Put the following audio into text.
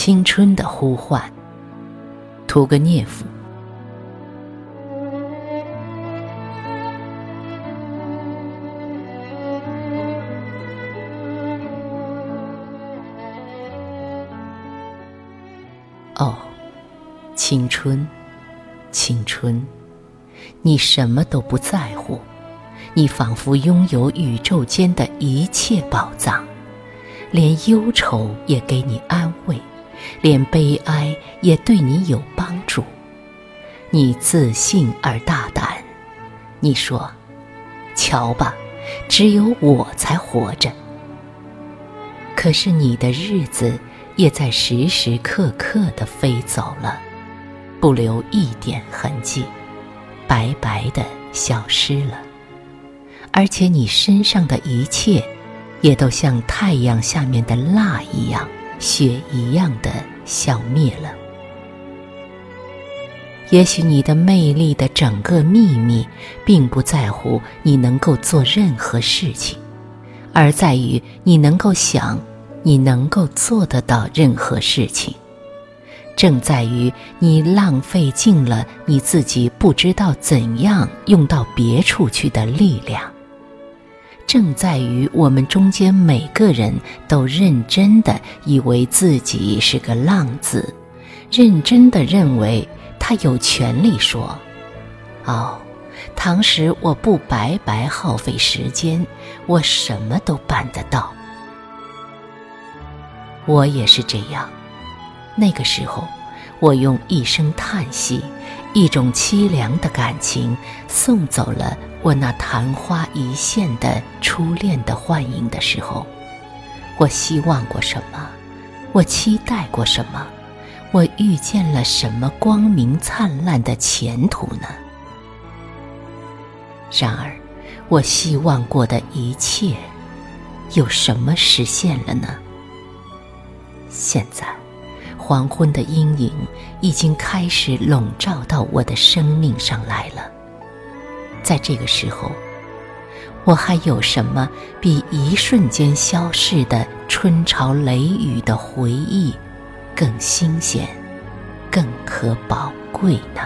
青春的呼唤。屠格涅夫。哦，青春，青春，你什么都不在乎，你仿佛拥有宇宙间的一切宝藏，连忧愁也给你安慰，连悲哀也对你有帮助。你自信而大胆，你说：“瞧吧，只有我才活着。”可是你的日子。也在时时刻刻地飞走了，不留一点痕迹，白白的消失了。而且你身上的一切，也都像太阳下面的蜡一样，雪一样的消灭了。也许你的魅力的整个秘密，并不在乎你能够做任何事情，而在于你能够想。你能够做得到任何事情，正在于你浪费尽了你自己不知道怎样用到别处去的力量。正在于我们中间每个人都认真的以为自己是个浪子，认真的认为他有权利说：“哦，当时我不白白耗费时间，我什么都办得到。”我也是这样。那个时候，我用一声叹息，一种凄凉的感情，送走了我那昙花一现的初恋的幻影的时候，我希望过什么？我期待过什么？我遇见了什么光明灿烂的前途呢？然而，我希望过的一切，有什么实现了呢？现在，黄昏的阴影已经开始笼罩到我的生命上来了。在这个时候，我还有什么比一瞬间消逝的春潮雷雨的回忆更新鲜、更可宝贵呢？